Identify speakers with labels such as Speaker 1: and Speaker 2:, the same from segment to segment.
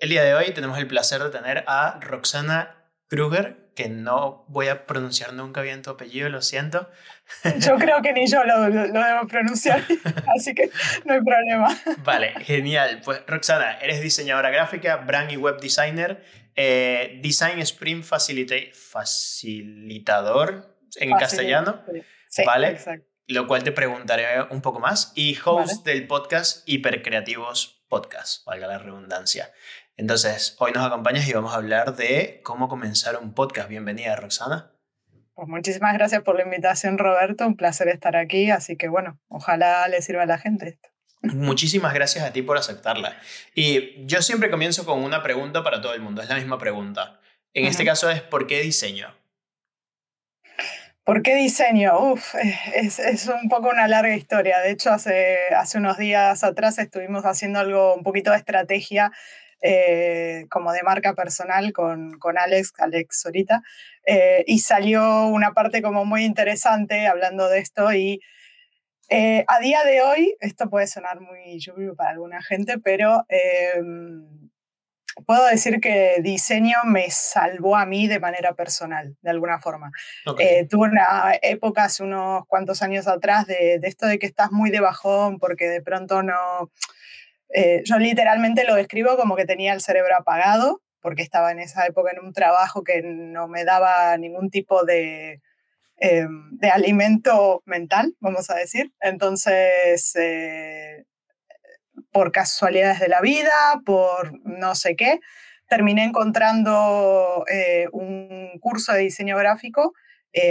Speaker 1: El día de hoy tenemos el placer de tener a Roxana Kruger, que no voy a pronunciar nunca bien tu apellido, lo siento.
Speaker 2: Yo creo que ni yo lo, debo pronunciar, así que no hay problema.
Speaker 1: Vale, genial. Pues Roxana, eres diseñadora gráfica, brand y web designer, eh, Design Sprint facilitador en castellano. Sí, ¿Vale? Exacto. Lo cual te preguntaré un poco más. Y host del podcast Hipercreativos Podcast, valga la redundancia. Entonces, hoy nos acompañas y vamos a hablar de cómo comenzar un podcast. Bienvenida, Roxana.
Speaker 2: Pues muchísimas gracias por la invitación, Roberto. Un placer estar aquí. Así que bueno, ojalá le sirva a la gente esto.
Speaker 1: Muchísimas gracias a ti por aceptarla. Y yo siempre comienzo con una pregunta para todo el mundo. Es la misma pregunta. En este caso es ¿por qué diseño?
Speaker 2: ¿Por qué diseño? Uf, es, es, un poco una larga historia. De hecho, hace, hace unos días atrás estuvimos haciendo algo, un poquito de estrategia eh, como de marca personal con, con Alex, Alex ahorita, eh, y salió una parte como muy interesante hablando de esto y eh, a día de hoy, esto puede sonar muy lluvio para alguna gente, pero em, puedo decir que diseño me salvó a mí de manera personal, de alguna forma. tuve una época hace unos cuantos años atrás de, de, esto de que estás muy de bajón porque de pronto no, eh, yo literalmente lo describo como que tenía el cerebro apagado, porque estaba en esa época en un trabajo que no me daba ningún tipo de, eh, de alimento mental, vamos a decir. Entonces, eh, por casualidades de la vida, por no sé qué, terminé encontrando un curso de diseño gráfico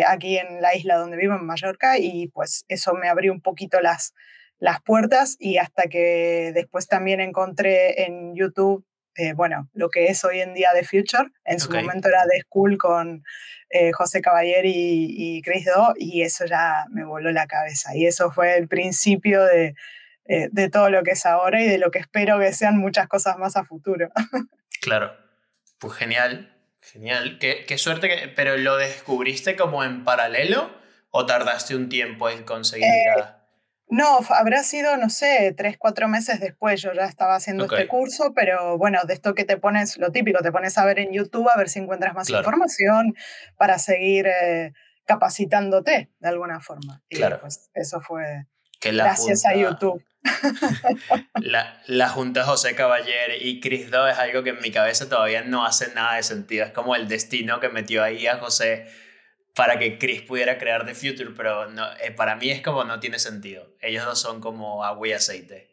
Speaker 2: aquí en la isla donde vivo, en Mallorca, y pues eso me abrió un poquito las las puertas y hasta que después también encontré en YouTube, eh, bueno, lo que es hoy en día The Future. En su momento era The School con eh, José Caballer y, Chris Do y eso ya me voló la cabeza. Y eso fue el principio de, eh, de todo lo que es ahora y de lo que espero que sean muchas cosas más a futuro.
Speaker 1: claro, pues genial, genial. Qué, qué suerte, que, pero ¿lo descubriste como en paralelo o tardaste un tiempo en conseguir?
Speaker 2: No, habrá sido, no sé, tres, cuatro meses después. Yo ya estaba haciendo este curso, pero bueno, de esto que te pones, lo típico, te pones a ver en YouTube a ver si encuentras más información para seguir eh, capacitándote de alguna forma. Y claro. pues eso fue gracias a YouTube.
Speaker 1: la, la, junta José Caballer y Chris Do es algo que en mi cabeza todavía no hace nada de sentido. Es como el destino que metió ahí a José para que Chris pudiera crear The Future, pero no, eh, para mí es como no tiene sentido. Ellos dos son como agua y aceite.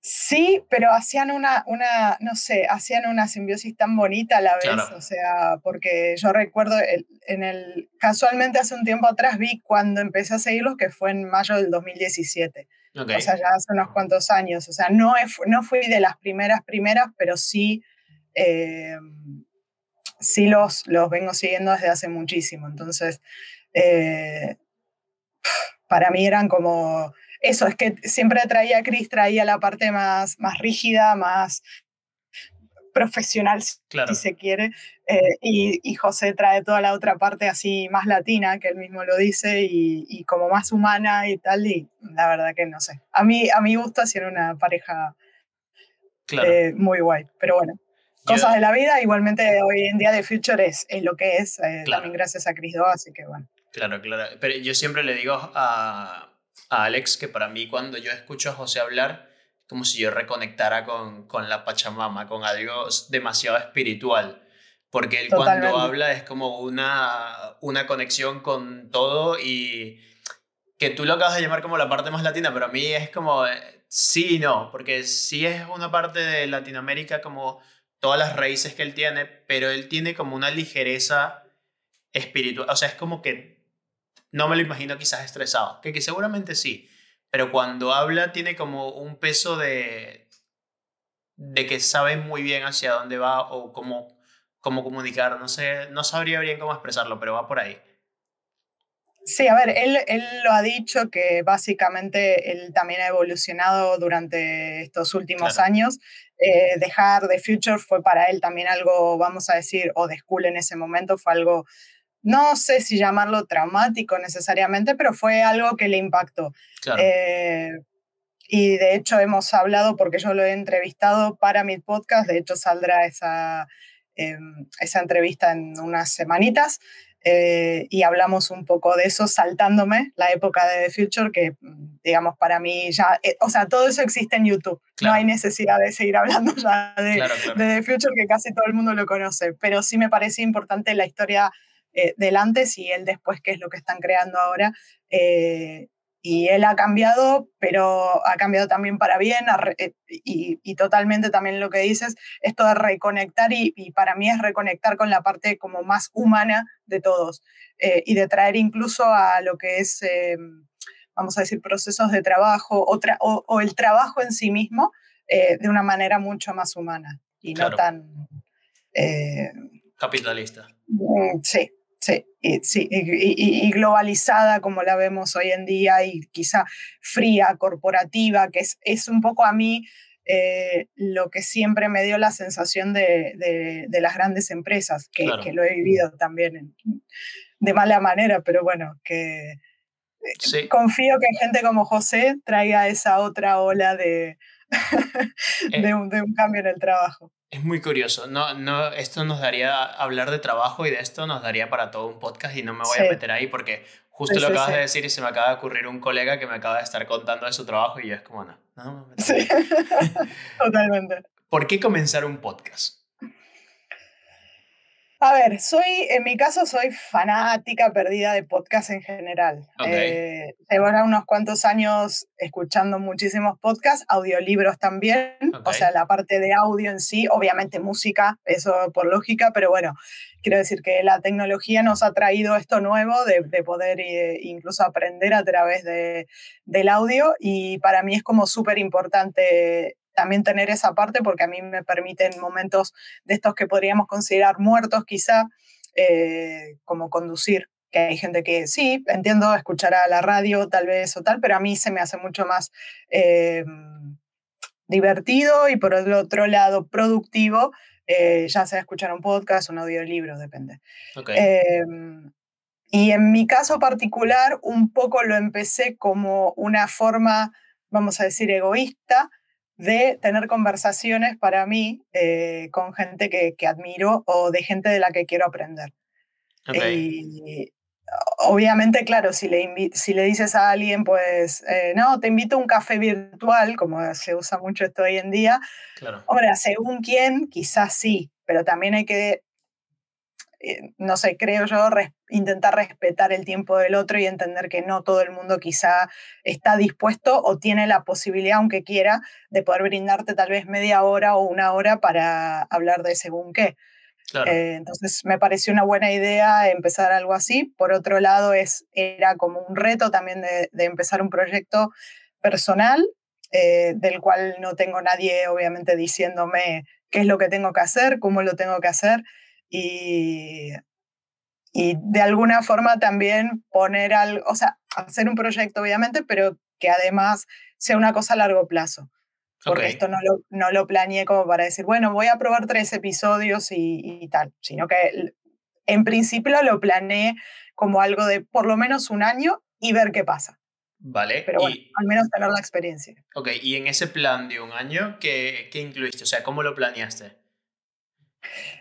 Speaker 2: Sí, pero hacían una, una, no sé, hacían una simbiosis tan bonita a la vez, o sea, porque yo recuerdo, en el, casualmente hace un tiempo atrás vi cuando empecé a seguirlos, que fue en mayo del 2017, o sea, ya hace unos cuantos años, o sea, no, no fui de las primeras primeras, pero sí... Eh, sí los, los vengo siguiendo desde hace muchísimo. Entonces, eh, para mí eran como eso, es que siempre traía a Chris, traía la parte más, más rígida, más profesional, si se quiere, eh, y, y, José trae toda la otra parte así más latina, que él mismo lo dice, y, y, como más humana y tal, y la verdad que no sé. A mí, a mí gusta ser una pareja eh, muy guay, pero bueno cosas de la vida. Igualmente hoy en día The Future es, lo que es, eh, también gracias a Chris Do, así que bueno.
Speaker 1: Claro, claro. Pero yo siempre le digo a, a, Alex que para mí cuando yo escucho a José hablar, como si yo reconectara con, con la Pachamama, con algo demasiado espiritual. Porque él cuando habla es como una, una conexión con todo y que tú lo acabas de llamar como la parte más latina, pero a mí es como eh, sí y no, porque sí es una parte de Latinoamérica como todas las raíces que él tiene, pero él tiene como una ligereza espiritual, o sea, es como que no me lo imagino quizás estresado, que, que seguramente sí, pero cuando habla tiene como un peso de, de que sabe muy bien hacia dónde va o cómo, cómo comunicar, no sé, no sabría bien cómo expresarlo, pero va por ahí.
Speaker 2: Sí, a ver, él, él, lo ha dicho que básicamente él también ha evolucionado durante estos últimos años. Eh, dejar The Future fue para él también algo, vamos a decir, o de School en ese momento fue algo, no sé si llamarlo traumático necesariamente, pero fue algo que le impactó. Eh, y de hecho hemos hablado, porque yo lo he entrevistado para mi podcast, de hecho saldrá esa, em, esa entrevista en unas semanitas. Eh, y hablamos un poco de eso saltándome la época de The Future, que digamos para mí ya, eh, o sea, todo eso existe en YouTube, no hay necesidad de seguir hablando ya de, The Future, que casi todo el mundo lo conoce, pero sí me parece importante la historia eh, del antes y el después, que es lo que están creando ahora. Eh, y él ha cambiado, pero ha cambiado también para bien eh, y, totalmente también lo que dices, esto de reconectar y, para mí es reconectar con la parte como más humana de todos eh, y de traer incluso a lo que es, eh, vamos a decir, procesos de trabajo o, o, el trabajo en sí mismo de una manera mucho más humana y no tan...
Speaker 1: Capitalista.
Speaker 2: Mm, sí, Sí, y, sí y, globalizada como la vemos hoy en día y quizá fría, corporativa, que es, es un poco a mí eh, lo que siempre me dio la sensación de, de, las grandes empresas, que, que, lo he vivido también de mala manera, pero bueno, que eh, confío que gente como José traiga esa otra ola de, eh. de, un, de un cambio en el trabajo.
Speaker 1: Es muy curioso. No, no, esto nos daría, hablar de trabajo y de esto nos daría para todo un podcast y no me voy a meter ahí porque justo lo acabas de decir y se me acaba de ocurrir un colega que me acaba de estar contando de su trabajo y yo es como, no, no, me
Speaker 2: Sí, totalmente.
Speaker 1: ¿Por qué comenzar un podcast?
Speaker 2: A ver, soy, en mi caso soy fanática perdida de podcast en general. Eh, llevo unos cuantos años escuchando muchísimos podcasts, audiolibros también, o sea, la parte de audio en sí, obviamente música, eso por lógica, pero bueno, quiero decir que la tecnología nos ha traído esto nuevo de, poder eh, incluso aprender a través de, del audio y para mí es como súper importante también tener esa parte porque a mí me permiten momentos de estos que podríamos considerar muertos quizá, eh, como conducir, que hay gente que sí, entiendo, escuchará la radio tal vez o tal, pero a mí se me hace mucho más eh, divertido y por el otro lado productivo, eh, ya sea escuchar un podcast, un audiolibro, depende. y en mi caso particular, un poco lo empecé como una forma, vamos a decir, egoísta, de tener conversaciones para mí eh, con gente que, que, admiro o de gente de la que quiero aprender. Y obviamente, claro, si le, si le dices a alguien, pues, eh, no, te invito a un café virtual, como se usa mucho esto hoy en día,
Speaker 1: claro.
Speaker 2: hombre, según quién, quizás sí, pero también hay que eh, no sé, creo yo, intentar respetar el tiempo del otro y entender que no todo el mundo quizá está dispuesto o tiene la posibilidad, aunque quiera, de poder brindarte tal vez media hora o una hora para hablar de según qué. Eh, entonces me pareció una buena idea empezar algo así. Por otro lado, es, era como un reto también de, empezar un proyecto personal, eh, del cual no tengo nadie obviamente diciéndome qué es lo que tengo que hacer, cómo lo tengo que hacer y, y de alguna forma también poner algo, o sea, hacer un proyecto obviamente, pero que además sea una cosa a largo plazo. Porque esto no lo, no lo planeé como para decir, bueno, voy a probar tres episodios y, y tal, sino que en principio lo planeé como algo de por lo menos un año y ver qué pasa.
Speaker 1: Vale.
Speaker 2: Pero bueno, al menos tener la experiencia.
Speaker 1: Ok, y en ese plan de un año, ¿qué, ¿qué, incluiste? O sea, ¿cómo lo planeaste?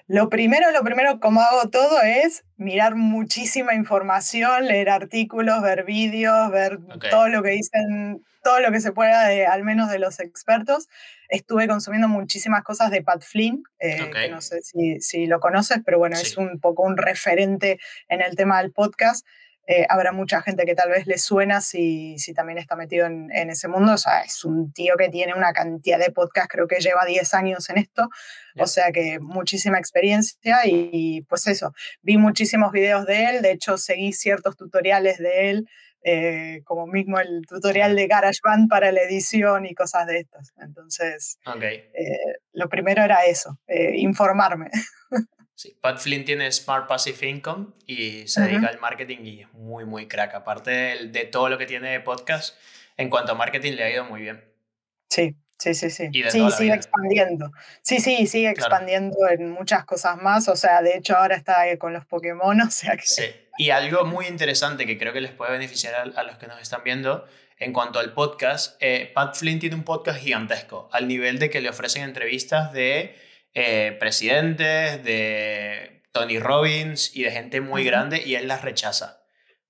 Speaker 2: Lo primero, lo primero, como hago todo, es mirar muchísima información, leer artículos, ver vídeos, ver todo lo que dicen, todo lo que se pueda, de, al menos de los expertos. Estuve consumiendo muchísimas cosas de Pat Flynn, eh, que no sé si, si, lo conoces, pero bueno, es un poco un referente en el tema del podcast. Eh, habrá mucha gente que tal vez le suena si, si también está metido en, en, ese mundo. O sea, es un tío que tiene una cantidad de podcasts, creo que lleva 10 años en esto, o sea que muchísima experiencia y, pues eso, vi muchísimos videos de él, de hecho seguí ciertos tutoriales de él. Eh, como mismo el tutorial de GarageBand para la edición y cosas de estas. Entonces,
Speaker 1: okay.
Speaker 2: Eh, lo primero era eso, informarme.
Speaker 1: Sí, Pat Flynn tiene Smart Passive Income y se dedica al marketing y es muy, muy crack. Aparte de, todo lo que tiene de podcast, en cuanto a marketing le ha ido muy bien.
Speaker 2: Sí, sí, sí, sí. sí, sigue expandiendo. Sí, sí, sigue expandiendo en muchas cosas más. O sea, de hecho ahora está con los Pokémon, o sea que...
Speaker 1: Sí, y algo muy interesante que creo que les puede beneficiar a, los que nos están viendo en cuanto al podcast, eh, Pat Flynn tiene un podcast gigantesco, al nivel de que le ofrecen entrevistas de eh, presidentes, de Tony Robbins y de gente muy grande y él las rechaza.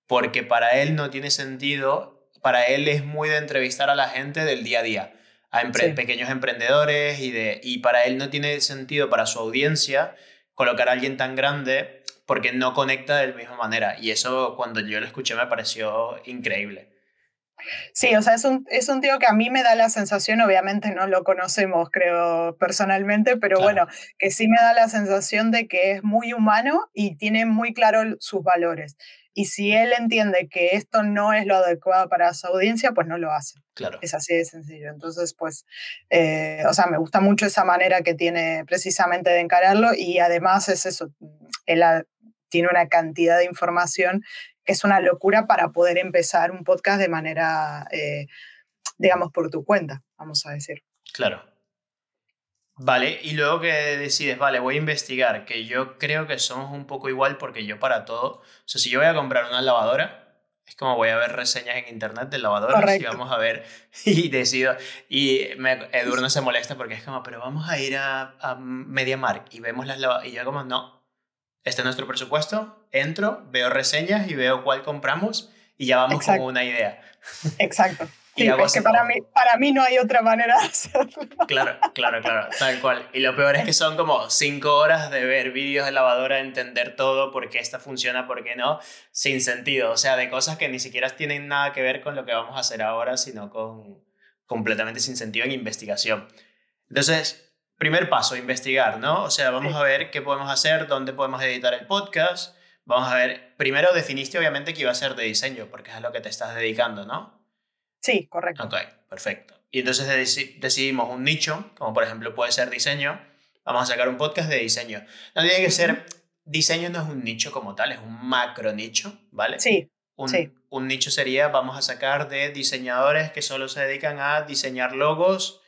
Speaker 1: Porque para él no tiene sentido, para él es muy de entrevistar a la gente del día a día, a pequeños emprendedores y, de, y para él no tiene sentido para su audiencia colocar a alguien tan grande porque no conecta de la misma manera. Y eso cuando yo lo escuché me pareció increíble.
Speaker 2: Sí, o sea, es un, es un tío que a mí me da la sensación, obviamente no lo conocemos, creo, personalmente, pero bueno, que sí me da la sensación de que es muy humano y tiene muy claro sus valores. Y si él entiende que esto no es lo adecuado para su audiencia, pues no lo hace.
Speaker 1: Claro.
Speaker 2: Es así de sencillo. Entonces, pues, eh, o sea, me gusta mucho esa manera que tiene precisamente de encararlo y además es eso, él tiene una cantidad de información es una locura para poder empezar un podcast de manera, eh, digamos, por tu cuenta, vamos a decir.
Speaker 1: Claro. Vale, y luego que decides, vale, voy a investigar, que yo creo que somos un poco igual porque yo para todo, o sea, si yo voy a comprar una lavadora, es como voy a ver reseñas en internet de lavadoras y vamos a ver y decido, y me, Edurno se molesta porque es como, pero vamos a ir a, a MediaMark y vemos las lavadoras, y yo como, no, este es nuestro presupuesto, entro, veo reseñas y veo cuál compramos y ya vamos con una idea.
Speaker 2: Exacto. y es que para mí, para mí no hay otra manera de hacerlo.
Speaker 1: Claro, claro, claro, tal cual. Y lo peor es que son como cinco horas de ver vídeos de lavadora, entender todo, por qué esta funciona, por qué no, sin sentido. O sea, de cosas que ni siquiera tienen nada que ver con lo que vamos a hacer ahora, sino con completamente sin sentido en investigación. Entonces, primer paso, investigar, ¿no? O sea, vamos a ver qué podemos hacer, dónde podemos editar el podcast. Vamos a ver, primero definiste obviamente que iba a ser de diseño, porque es a lo que te estás dedicando, ¿no?
Speaker 2: Sí, correcto.
Speaker 1: Ok, perfecto. Y entonces decidimos un nicho, como por ejemplo puede ser diseño. Vamos a sacar un podcast de diseño. No tiene que ser, diseño no es un nicho como tal, es un macro nicho, ¿vale?
Speaker 2: Sí.
Speaker 1: Un,
Speaker 2: sí.
Speaker 1: un nicho sería, vamos a sacar de diseñadores que solo se dedican a diseñar logos,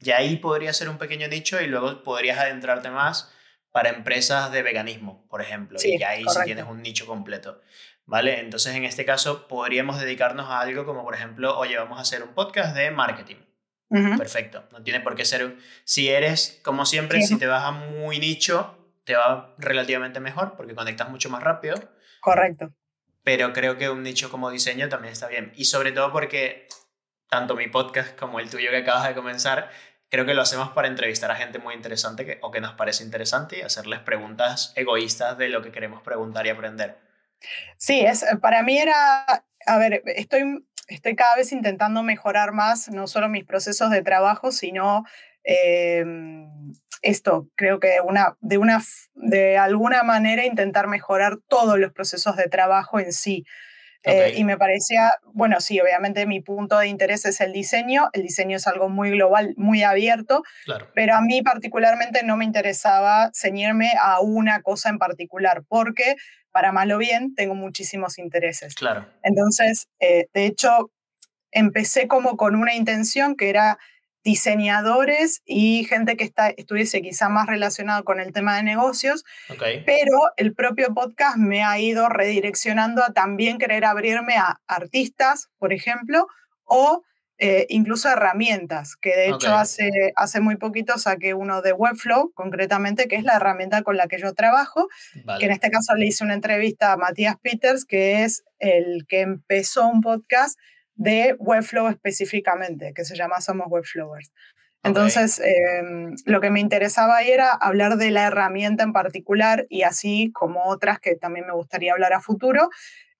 Speaker 1: y ahí podría ser un pequeño nicho y luego podrías adentrarte más para empresas de veganismo, por ejemplo. y ahí sí tienes un nicho completo. ¿Vale? Entonces, en este caso, podríamos dedicarnos a algo como, por ejemplo, oye, vamos a hacer un podcast de marketing. Perfecto. No tiene por qué ser. Si eres, como siempre, si te vas a muy nicho, te va relativamente mejor porque conectas mucho más rápido.
Speaker 2: Correcto.
Speaker 1: Pero creo que un nicho como diseño también está bien. Y sobre todo porque tanto mi podcast como el tuyo que acabas de comenzar creo que lo hacemos para entrevistar a gente muy interesante o que nos parece interesante y hacerles preguntas egoístas de lo que queremos preguntar y aprender.
Speaker 2: Sí, es, para mí era, a ver, estoy, estoy cada vez intentando mejorar más no solo mis procesos de trabajo, sino em, esto, creo que una, de, una, de alguna manera intentar mejorar todos los procesos de trabajo en sí. Eh, y me parecía, bueno, sí, obviamente mi punto de interés es el diseño, el diseño es algo muy global, muy abierto, pero a mí particularmente no me interesaba ceñirme a una cosa en particular, porque para mal o bien tengo muchísimos intereses.
Speaker 1: Claro.
Speaker 2: Entonces, eh, de hecho, empecé como con una intención que era diseñadores y gente que está, estuviese quizá más relacionado con el tema de negocios, pero el propio podcast me ha ido redireccionando a también querer abrirme a artistas, por ejemplo, o eh, incluso herramientas, que de hecho hace, hace muy poquito saqué uno de Webflow, concretamente, que es la herramienta con la que yo trabajo, que en este caso le hice una entrevista a Matías Peters, que es el que empezó un podcast de Webflow específicamente, que se llama Somos Webflowers. Entonces, em, lo que me interesaba era hablar de la herramienta en particular y así como otras que también me gustaría hablar a futuro.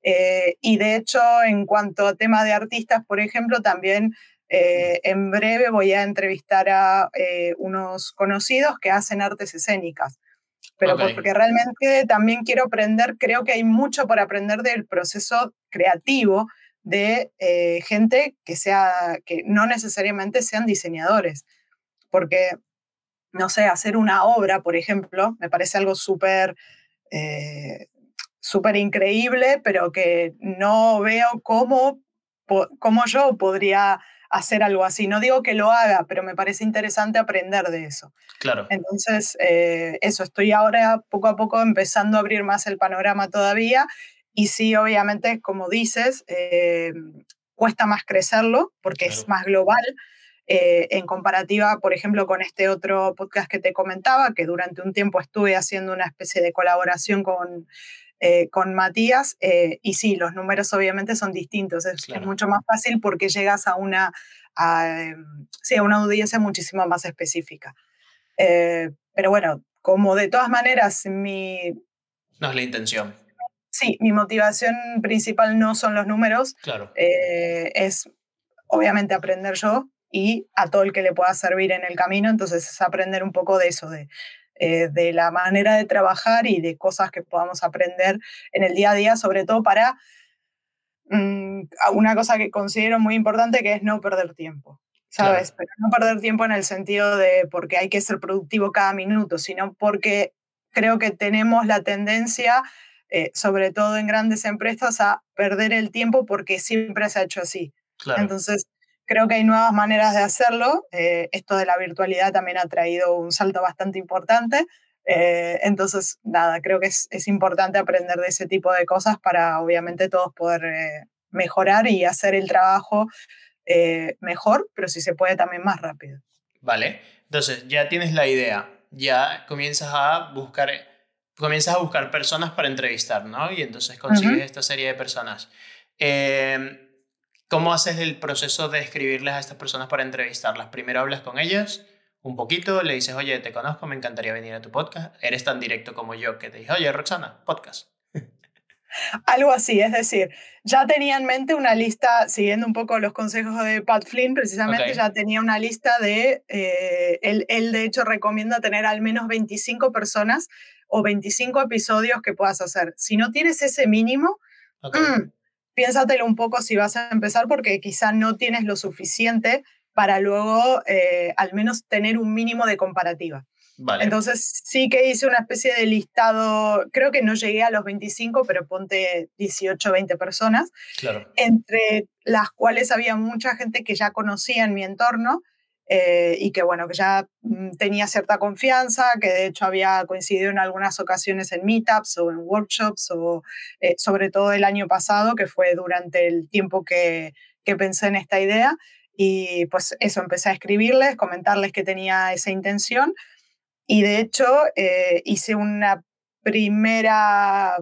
Speaker 2: Eh, y de hecho, en cuanto a tema de artistas, por ejemplo, también eh, en breve voy a entrevistar a eh, unos conocidos que hacen artes escénicas. Pero porque realmente también quiero aprender, creo que hay mucho por aprender del proceso creativo de eh, gente que, sea, que no necesariamente sean diseñadores. Porque, no sé, hacer una obra, por ejemplo, me parece algo súper eh, súper increíble, pero que no veo cómo, cómo yo podría hacer algo así. No digo que lo haga, pero me parece interesante aprender de eso.
Speaker 1: Claro.
Speaker 2: Entonces, eh, eso, estoy ahora poco a poco empezando a abrir más el panorama todavía y sí, obviamente, como dices, eh, cuesta más crecerlo porque es más global. Eh, en comparativa, por ejemplo, con este otro podcast que te comentaba, que durante un tiempo estuve haciendo una especie de colaboración con, eh, con Matías, eh, y sí, los números obviamente son distintos, es, mucho más fácil porque llegas a una, a, sí, a una audiencia muchísimo más específica. pero bueno, como de todas maneras mi...
Speaker 1: No es la intención.
Speaker 2: Sí, mi motivación principal no son los números,
Speaker 1: claro.
Speaker 2: es obviamente aprender yo, y a todo el que le pueda servir en el camino. Entonces es aprender un poco de eso, de, eh, de la manera de trabajar y de cosas que podamos aprender en el día a día, sobre todo para mm, una cosa que considero muy importante que es no perder tiempo. ¿Sabes? Pero no perder tiempo en el sentido de porque hay que ser productivo cada minuto, sino porque creo que tenemos la tendencia, eh, sobre todo en grandes empresas, a perder el tiempo porque siempre se ha hecho así. Entonces, Creo que hay nuevas maneras de hacerlo. Eh, esto de la virtualidad también ha traído un salto bastante importante. Eh, entonces, nada, creo que es, es, importante aprender de ese tipo de cosas para obviamente todos poder eh, mejorar y hacer el trabajo mejor, pero si se puede también más rápido.
Speaker 1: Vale, entonces ya tienes la idea, ya comienzas a buscar, comienzas a buscar personas para entrevistar, ¿no? Y entonces consigues esta serie de personas. Eh, ¿Cómo haces el proceso de escribirles a estas personas para entrevistarlas? Primero hablas con ellas un poquito, le dices, oye, te conozco, me encantaría venir a tu podcast. Eres tan directo como yo que te dije, oye, Roxana, podcast.
Speaker 2: Algo así, es decir, ya tenía en mente una lista, siguiendo un poco los consejos de Pat Flynn, precisamente ya tenía una lista de, eh, él, él, de hecho recomienda tener al menos 25 personas o 25 episodios que puedas hacer. Si no tienes ese mínimo, mm, piénsatelo un poco si vas a empezar porque quizá no tienes lo suficiente para luego eh, al menos tener un mínimo de comparativa. Entonces sí que hice una especie de listado, creo que no llegué a los 25, pero ponte 18, 20 personas,
Speaker 1: claro.
Speaker 2: entre las cuales había mucha gente que ya conocía en mi entorno eh, y que bueno, que ya mm, tenía cierta confianza, que de hecho había coincidido en algunas ocasiones en meetups o en workshops, o eh, sobre todo el año pasado, que fue durante el tiempo que, que pensé en esta idea. Y pues eso, empecé a escribirles, comentarles que tenía esa intención. Y de hecho eh, hice una primera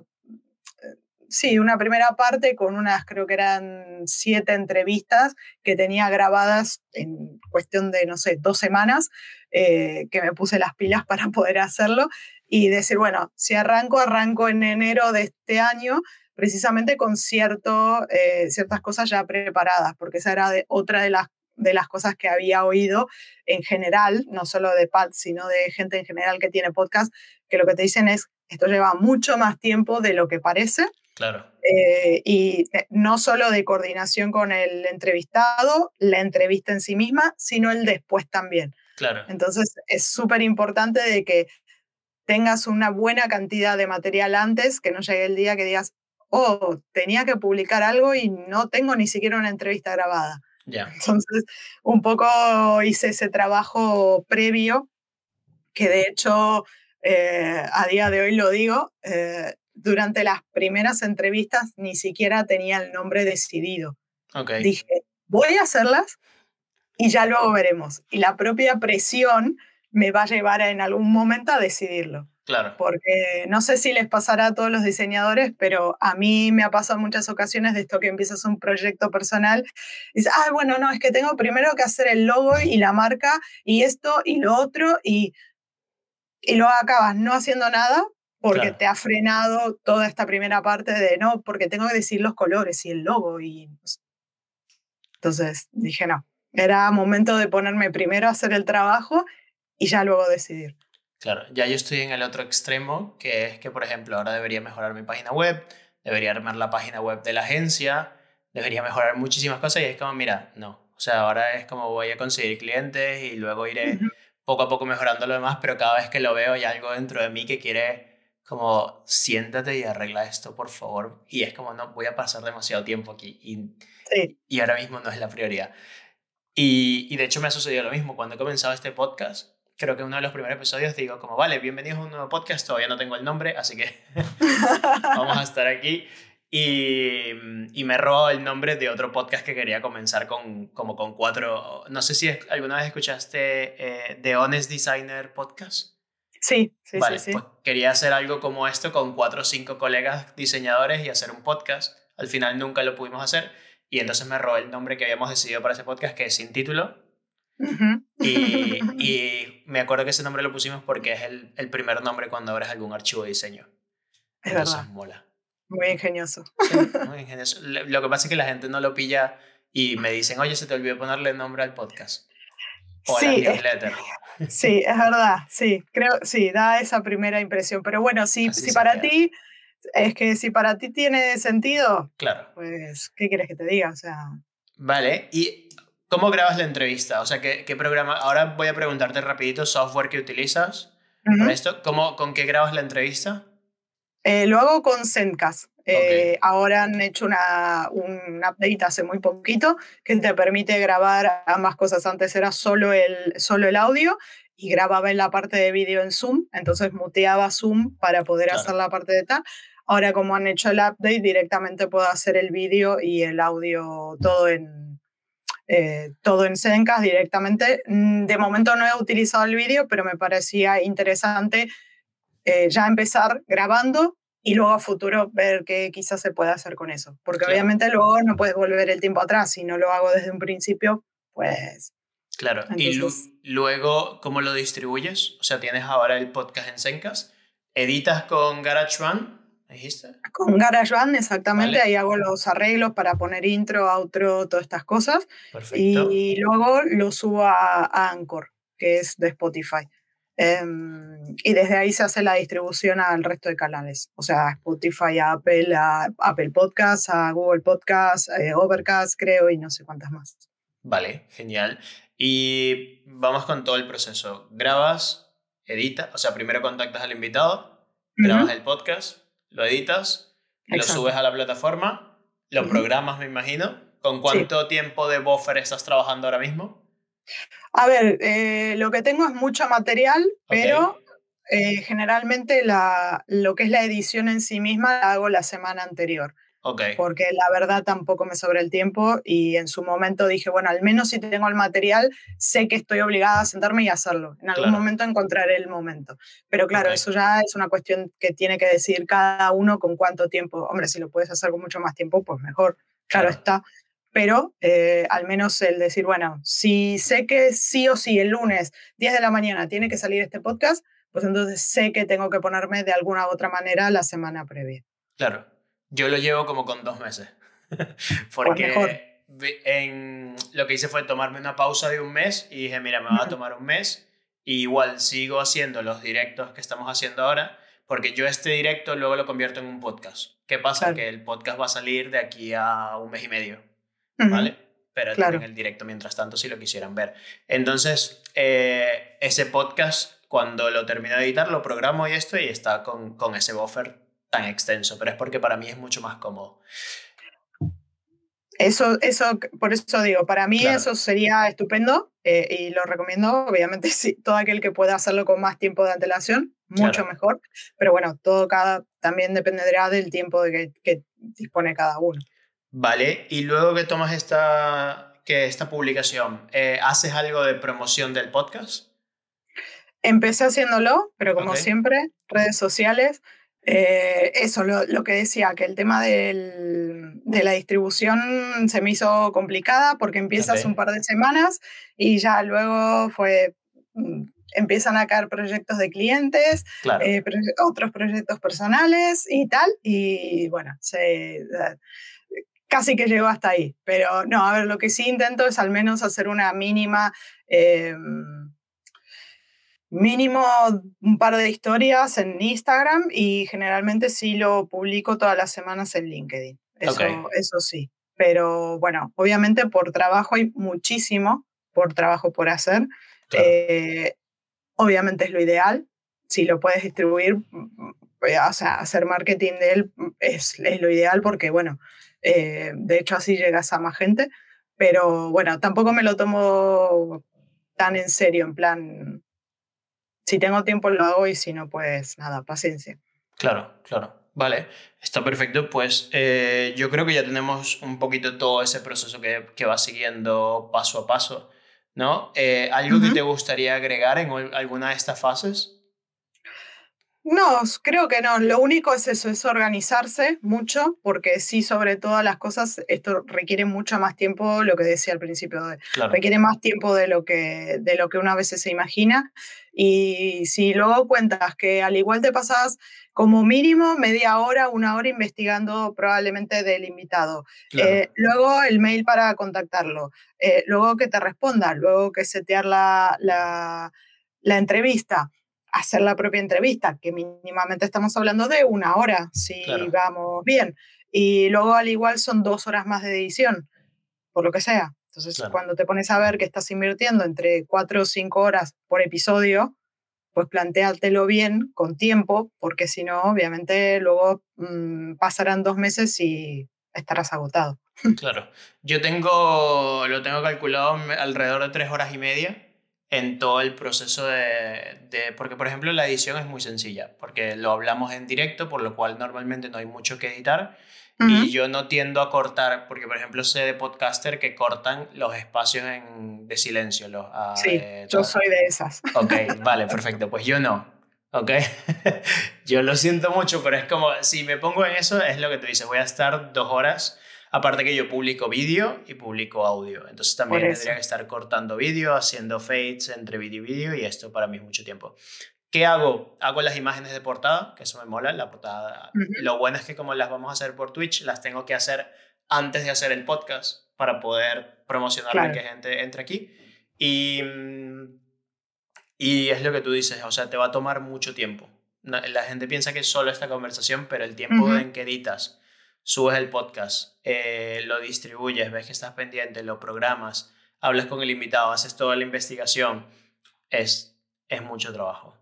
Speaker 2: sí, una primera parte con unas, creo que eran siete entrevistas que tenía grabadas en cuestión de, no sé, dos semanas, eh, que me puse las pilas para poder hacerlo y decir, bueno, si arranco, arranco en enero de este año, precisamente con cierto, eh, ciertas cosas ya preparadas, porque esa era de, otra de las de las cosas que había oído en general, no solo de Pat, sino de gente en general que tiene podcast, que lo que te dicen es, esto lleva mucho más tiempo de lo que parece,
Speaker 1: Claro.
Speaker 2: Eh, y no solo de coordinación con el entrevistado, la entrevista en sí misma, sino el después también.
Speaker 1: Claro.
Speaker 2: Entonces es súper importante de que tengas una buena cantidad de material antes, que no llegue el día que digas, oh, tenía que publicar algo y no tengo ni siquiera una entrevista grabada.
Speaker 1: Ya.
Speaker 2: Entonces, un poco hice ese trabajo previo, que de hecho, eh, a día de hoy lo digo, eh, durante las primeras entrevistas ni siquiera tenía el nombre decidido. Dije, voy a hacerlas y ya luego veremos. Y la propia presión me va a llevar en algún momento a decidirlo.
Speaker 1: Claro.
Speaker 2: Porque no sé si les pasará a todos los diseñadores, pero a mí me ha pasado muchas ocasiones de esto que empiezas un proyecto personal y dices, ah, bueno, no, es que tengo primero que hacer el logo y la marca y esto y lo otro y, y luego acabas no haciendo nada porque te ha frenado toda esta primera parte de no, porque tengo que decir los colores y el logo. Y... Entonces dije, no, era momento de ponerme primero a hacer el trabajo y ya luego decidir.
Speaker 1: Claro, ya yo estoy en el otro extremo, que es que, por ejemplo, ahora debería mejorar mi página web, debería armar la página web de la agencia, debería mejorar muchísimas cosas y es como, mira, no, o sea, ahora es como voy a conseguir clientes y luego iré poco a poco mejorando lo demás, pero cada vez que lo veo hay algo dentro de mí que quiere como siéntate y arregla esto, por favor. Y es como, no, voy a pasar demasiado tiempo aquí y, y ahora mismo no es la prioridad. Y, y, de hecho me ha sucedido lo mismo. Cuando he comenzado este podcast, creo que uno de los primeros episodios digo como, vale, bienvenidos a un nuevo podcast, todavía no tengo el nombre, así que vamos a estar aquí. Y, y, me robó el nombre de otro podcast que quería comenzar con, como con cuatro. No sé si alguna vez escuchaste eh, The Honest Designer Podcast.
Speaker 2: Sí, sí,
Speaker 1: vale,
Speaker 2: sí,
Speaker 1: Pues quería hacer algo como esto con cuatro o cinco colegas diseñadores y hacer un podcast. Al final nunca lo pudimos hacer y entonces me robó el nombre que habíamos decidido para ese podcast, que es Sin Título. y, y, me acuerdo que ese nombre lo pusimos porque es el, el primer nombre cuando abres algún archivo de diseño.
Speaker 2: Es verdad.
Speaker 1: mola.
Speaker 2: Muy ingenioso.
Speaker 1: muy ingenioso. Lo que pasa es que la gente no lo pilla y me dicen, oye, se te olvidó ponerle nombre al podcast. O
Speaker 2: sí. Es, sí, es verdad, sí, creo, sí, da esa primera impresión. Pero bueno, si, si para ti, es que si para ti tiene sentido,
Speaker 1: claro.
Speaker 2: pues, ¿qué quieres que te diga? O sea.
Speaker 1: Vale, y ¿cómo grabas la entrevista? O sea, ¿qué, qué programa? Ahora voy a preguntarte rapidito, software que utilizas uh -huh. para esto. ¿Cómo, ¿Con qué grabas la entrevista?
Speaker 2: Eh, lo hago con Zencast. Eh, okay. Ahora han hecho una, un update hace muy poquito que te permite grabar ambas cosas. Antes era solo el, solo el audio y grababa en la parte de vídeo en Zoom, entonces muteaba Zoom para poder claro. hacer la parte de tal. Ahora como han hecho el update, directamente puedo hacer el vídeo y el audio todo en, eh, todo en Zencast directamente. De momento no he utilizado el vídeo, pero me parecía interesante eh, ya empezar grabando y luego a futuro ver qué quizás se puede hacer con eso. Porque claro. obviamente luego no puedes volver el tiempo atrás. Si no lo hago desde un principio, pues...
Speaker 1: Claro. Entonces... Y luego, ¿cómo lo distribuyes? O sea, tienes ahora el podcast en Zencast. ¿Editas con GarageBand? ¿Dijiste?
Speaker 2: Con GarageBand, exactamente. Vale. Ahí hago los arreglos para poner intro, outro, todas estas cosas.
Speaker 1: Perfecto.
Speaker 2: Y luego lo subo a, a Anchor, que es de Spotify. Um, y desde ahí se hace la distribución al resto de canales, o sea, Spotify, a Apple, a Apple Podcasts, a Google Podcasts, eh, Overcast, creo, y no sé cuántas más.
Speaker 1: Vale, genial. Y vamos con todo el proceso. Grabas, editas, o sea, primero contactas al invitado, grabas uh -huh. el podcast, lo editas, Exacto. lo subes a la plataforma, lo uh -huh. programas, me imagino. ¿Con cuánto sí. tiempo de buffer estás trabajando ahora mismo?
Speaker 2: A ver, eh, lo que tengo es mucho material, pero eh, generalmente la, lo que es la edición en sí misma la hago la semana anterior.
Speaker 1: Okay.
Speaker 2: Porque la verdad tampoco me sobra el tiempo y en su momento dije, bueno, al menos si tengo el material, sé que estoy obligada a sentarme y hacerlo. En algún
Speaker 1: Claro.
Speaker 2: momento encontraré el momento. Pero claro, eso ya es una cuestión que tiene que decidir cada uno con cuánto tiempo. Hombre, si lo puedes hacer con mucho más tiempo, pues mejor. Claro,
Speaker 1: Claro.
Speaker 2: está. Pero eh, al menos el decir, bueno, si sé que sí o sí el lunes 10 de la mañana tiene que salir este podcast, pues entonces sé que tengo que ponerme de alguna u otra manera la semana previa.
Speaker 1: Claro. Yo lo llevo como con dos meses.
Speaker 2: Pues.
Speaker 1: Porque ve- en, lo que hice fue tomarme una pausa de un mes y dije, mira, me voy a tomar un mes. Y igual sigo haciendo los directos que estamos haciendo ahora, porque yo este directo luego lo convierto en un podcast. ¿Qué pasa?
Speaker 2: Claro.
Speaker 1: Que el podcast va a salir de aquí a un mes y medio, ¿vale? Pero
Speaker 2: Claro.
Speaker 1: también el directo mientras tanto si lo quisieran ver. Entonces, eh, ese podcast, cuando lo termino de editar, lo programo y esto y está con, con ese buffer tan extenso, pero es porque para mí es mucho más cómodo.
Speaker 2: Eso, eso, por eso digo, para mí
Speaker 1: Claro.
Speaker 2: eso sería estupendo eh, y lo recomiendo, obviamente, sí, todo aquel que pueda hacerlo con más tiempo de antelación, mucho
Speaker 1: Claro.
Speaker 2: mejor, pero bueno, todo cada, también dependerá del tiempo de que, que dispone cada uno.
Speaker 1: Vale, y luego que tomas esta, que esta publicación, eh, ¿haces algo de promoción del podcast?
Speaker 2: Empecé haciéndolo, pero como
Speaker 1: Ok.
Speaker 2: siempre, redes sociales. eh, eso, lo, lo que decía, que el tema del- de la distribución se me hizo complicada porque empiezas
Speaker 1: Ok.
Speaker 2: un par de semanas y ya luego fue, mm, empiezan a caer proyectos de clientes,
Speaker 1: Claro,
Speaker 2: eh, proye- otros proyectos personales y tal, y bueno, se, casi que llegó hasta ahí. Pero no, a ver, lo que sí intento es al menos hacer una mínima, eh, mínimo un par de historias en Instagram y generalmente sí lo publico todas las semanas en LinkedIn. Eso,
Speaker 1: Ok.
Speaker 2: eso sí. Pero bueno, obviamente por trabajo hay muchísimo, por trabajo por hacer.
Speaker 1: claro.
Speaker 2: Eh, obviamente es lo ideal. Si lo puedes distribuir, mm, eh, o sea, hacer marketing de él mm, es, es lo ideal porque, bueno, eh, de hecho así llegas a más gente. Pero bueno, tampoco me lo tomo tan en serio, en plan, si tengo tiempo lo hago y si no, pues nada, paciencia.
Speaker 1: Claro, claro. Vale, está perfecto. Pues eh, yo creo que ya tenemos un poquito todo ese proceso que, que va siguiendo paso a paso, ¿no? Eh, ¿Algo que te gustaría agregar en alguna de estas fases?
Speaker 2: No, creo que no. Lo único es eso, es organizarse mucho, porque sí, sobre todas las cosas, esto requiere mucho más tiempo, lo que decía al principio, requiere más tiempo de lo, que, de lo que una vez se imagina. Y si luego cuentas que al igual te pasas como mínimo media hora, una hora investigando probablemente del invitado, eh, luego el mail para contactarlo, eh, luego que te responda, luego que setear la, la, la entrevista hacer la propia entrevista, que mínimamente estamos hablando de una hora, si vamos bien. Y luego al igual son dos horas más de edición, por lo que sea. Entonces, cuando te pones a ver que estás invirtiendo entre cuatro o cinco horas por episodio, pues plantéatelo bien, con tiempo, porque si no, obviamente luego mm, pasarán dos meses y estarás agotado.
Speaker 1: Claro. Yo tengo, lo tengo calculado alrededor de tres horas y media en todo el proceso de, de, Porque, por ejemplo, la edición es muy sencilla, porque lo hablamos en directo, por lo cual normalmente no hay mucho que editar. Y yo no tiendo a cortar, porque, por ejemplo, sé de podcaster que cortan los espacios en, de silencio. Los,
Speaker 2: ah, sí, eh, yo soy de esas.
Speaker 1: Ok, vale, perfecto. Pues yo no. ¿ok? yo lo siento mucho, pero es como, si me pongo en eso, es lo que tú dices, voy a estar dos horas Aparte que yo publico vídeo y publico audio. Entonces también tendría que estar cortando vídeo, haciendo fades entre vídeo y vídeo y esto para mí es mucho tiempo. ¿Qué hago? Hago las imágenes de portada, que eso me mola. La portada. Lo bueno es que como las vamos a hacer por Twitch, las tengo que hacer antes de hacer el podcast para poder promocionar que gente entre aquí. Y, y es lo que tú dices, o sea, te va a tomar mucho tiempo. La gente piensa que es solo esta conversación, pero el tiempo en que editas subes el podcast, eh, lo distribuyes, ves que estás pendiente, lo programas, hablas con el invitado, haces toda la investigación, es, es mucho trabajo.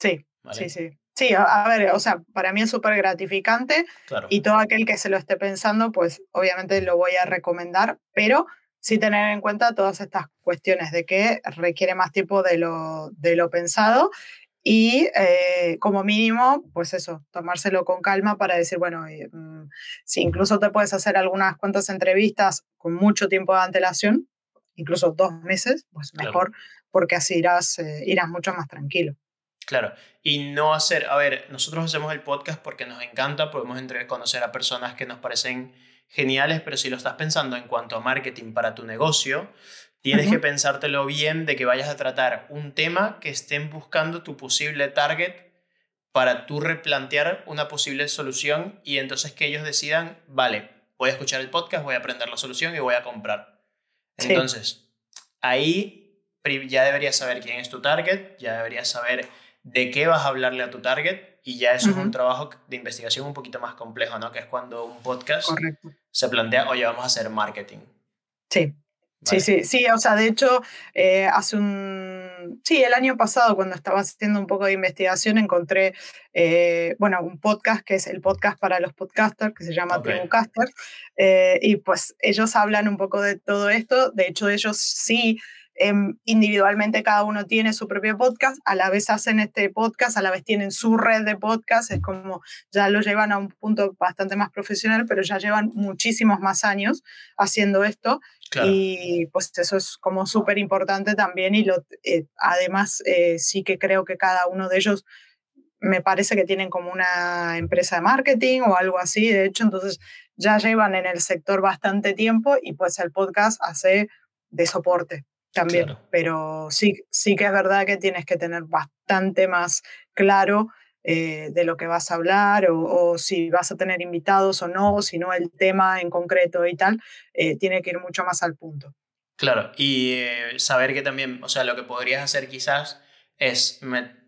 Speaker 2: Sí, sí, sí. Sí, a, ver, o sea, para mí es súper gratificante y todo aquel que se lo esté pensando, pues obviamente lo voy a recomendar, pero sí tener en cuenta todas estas cuestiones de que requiere más tiempo de lo, de lo pensado y eh, como mínimo, pues eso, tomárselo con calma para decir, bueno, eh, mm, si incluso te puedes hacer algunas cuantas entrevistas con mucho tiempo de antelación, incluso dos meses, pues mejor, porque así irás, eh, irás mucho más tranquilo.
Speaker 1: Claro, y no hacer, a ver, nosotros hacemos el podcast porque nos encanta, podemos entre conocer a personas que nos parecen geniales, pero si lo estás pensando en cuanto a marketing para tu negocio, Tienes que pensártelo bien de que vayas a tratar un tema que estén buscando tu posible target para tú replantear una posible solución y entonces que ellos decidan, vale, voy a escuchar el podcast, voy a aprender la solución y voy a comprar. Entonces, ahí ya deberías saber quién es tu target, ya deberías saber de qué vas a hablarle a tu target y ya eso es un trabajo de investigación un poquito más complejo, ¿no? Que es cuando un podcast se plantea, oye, vamos a hacer marketing.
Speaker 2: Sí, Sí, sí, sí, o sea, de hecho, eh, hace un, sí, el año pasado cuando estaba haciendo un poco de investigación encontré, eh, bueno, un podcast que es el podcast para los podcasters, que se llama okay. eh, y pues ellos hablan un poco de todo esto, de hecho ellos sí individualmente cada uno tiene su propio podcast, a la vez hacen este podcast, a la vez tienen su red de podcast, es como ya lo llevan a un punto bastante más profesional, pero ya llevan muchísimos más años haciendo esto. Y pues eso es como súper importante también y lo, eh, además eh, sí que creo que cada uno de ellos me parece que tienen como una empresa de marketing o algo así, de hecho, entonces ya llevan en el sector bastante tiempo y pues el podcast hace de soporte también, pero sí, sí que es verdad que tienes que tener bastante más claro eh, de lo que vas a hablar o, si vas a tener invitados o no, o si no el tema en concreto y tal, eh, tiene que ir mucho más al punto.
Speaker 1: Claro, y eh, saber que también, o sea, lo que podrías hacer quizás es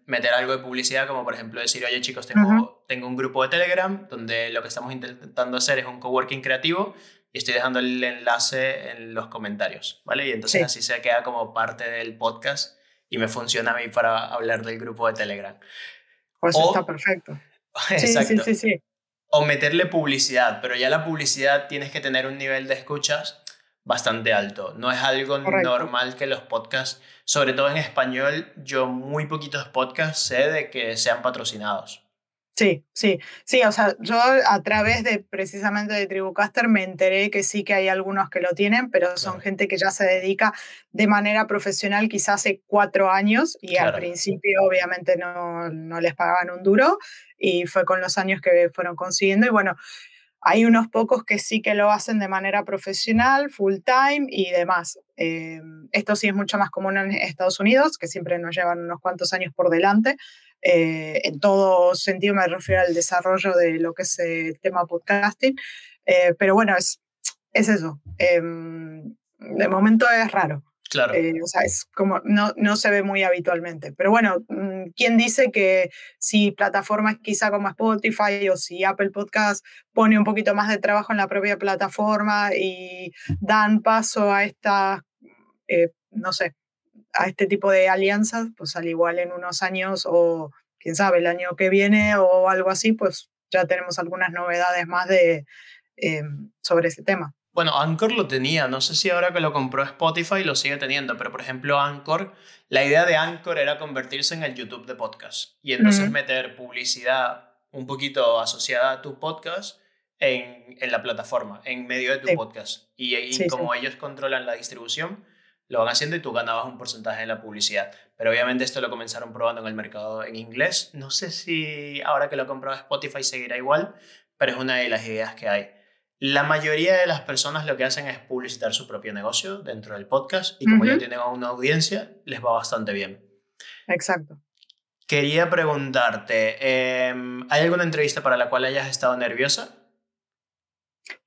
Speaker 1: meter algo de publicidad, como por ejemplo decir, oye chicos, tengo, tengo un grupo de Telegram donde lo que estamos intentando hacer es un coworking creativo y estoy dejando el enlace en los comentarios, ¿vale? Y entonces así se queda como parte del podcast y me funciona a mí para hablar del grupo de Telegram.
Speaker 2: Pues está perfecto. Exacto. Sí, sí, sí,
Speaker 1: O meterle publicidad, pero ya la publicidad tienes que tener un nivel de escuchas bastante alto. No es algo normal que los podcasts, sobre todo en español, yo muy poquitos podcasts sé de que sean patrocinados.
Speaker 2: Sí, sí, sí, o sea, yo a través de precisamente de Tribucaster me enteré que sí que hay algunos que lo tienen, pero son gente que ya se dedica de manera profesional quizás hace cuatro años y al principio obviamente no, no les pagaban un duro y fue con los años que fueron consiguiendo y bueno, hay unos pocos que sí que lo hacen de manera profesional, full time y demás. Eh, esto sí es mucho más común en Estados Unidos, que siempre nos llevan unos cuantos años por delante. Eh, en todo sentido me refiero al desarrollo de lo que es el tema podcasting. Eh, pero bueno, es, es eso. Em, de momento es raro.
Speaker 1: Claro.
Speaker 2: Eh, o sea, es como, no, no se ve muy habitualmente. Pero bueno, mm, ¿quién dice que si plataformas quizá como Spotify o si Apple Podcast pone un poquito más de trabajo en la propia plataforma y dan paso a estas, eh, no sé, a este tipo de alianzas, pues al igual en unos años o quién sabe, el año que viene o algo así, pues ya tenemos algunas novedades más de, em, sobre ese tema.
Speaker 1: Bueno, Anchor lo tenía, no sé si ahora que lo compró Spotify lo sigue teniendo, pero por ejemplo Anchor, la idea de Anchor era convertirse en el YouTube de podcast y entonces meter publicidad un poquito asociada a tu podcast en, en la plataforma, en medio de tu podcast. Y, como ellos controlan la distribución, lo van haciendo y tú ganabas un porcentaje de la publicidad. Pero obviamente esto lo comenzaron probando en el mercado en inglés. No sé si ahora que lo compró Spotify seguirá igual, pero es una de las ideas que hay. La mayoría de las personas lo que hacen es publicitar su propio negocio dentro del podcast y como ya tienen una audiencia, les va bastante bien.
Speaker 2: Exacto.
Speaker 1: Quería preguntarte, em, ¿hay alguna entrevista para la cual hayas estado nerviosa?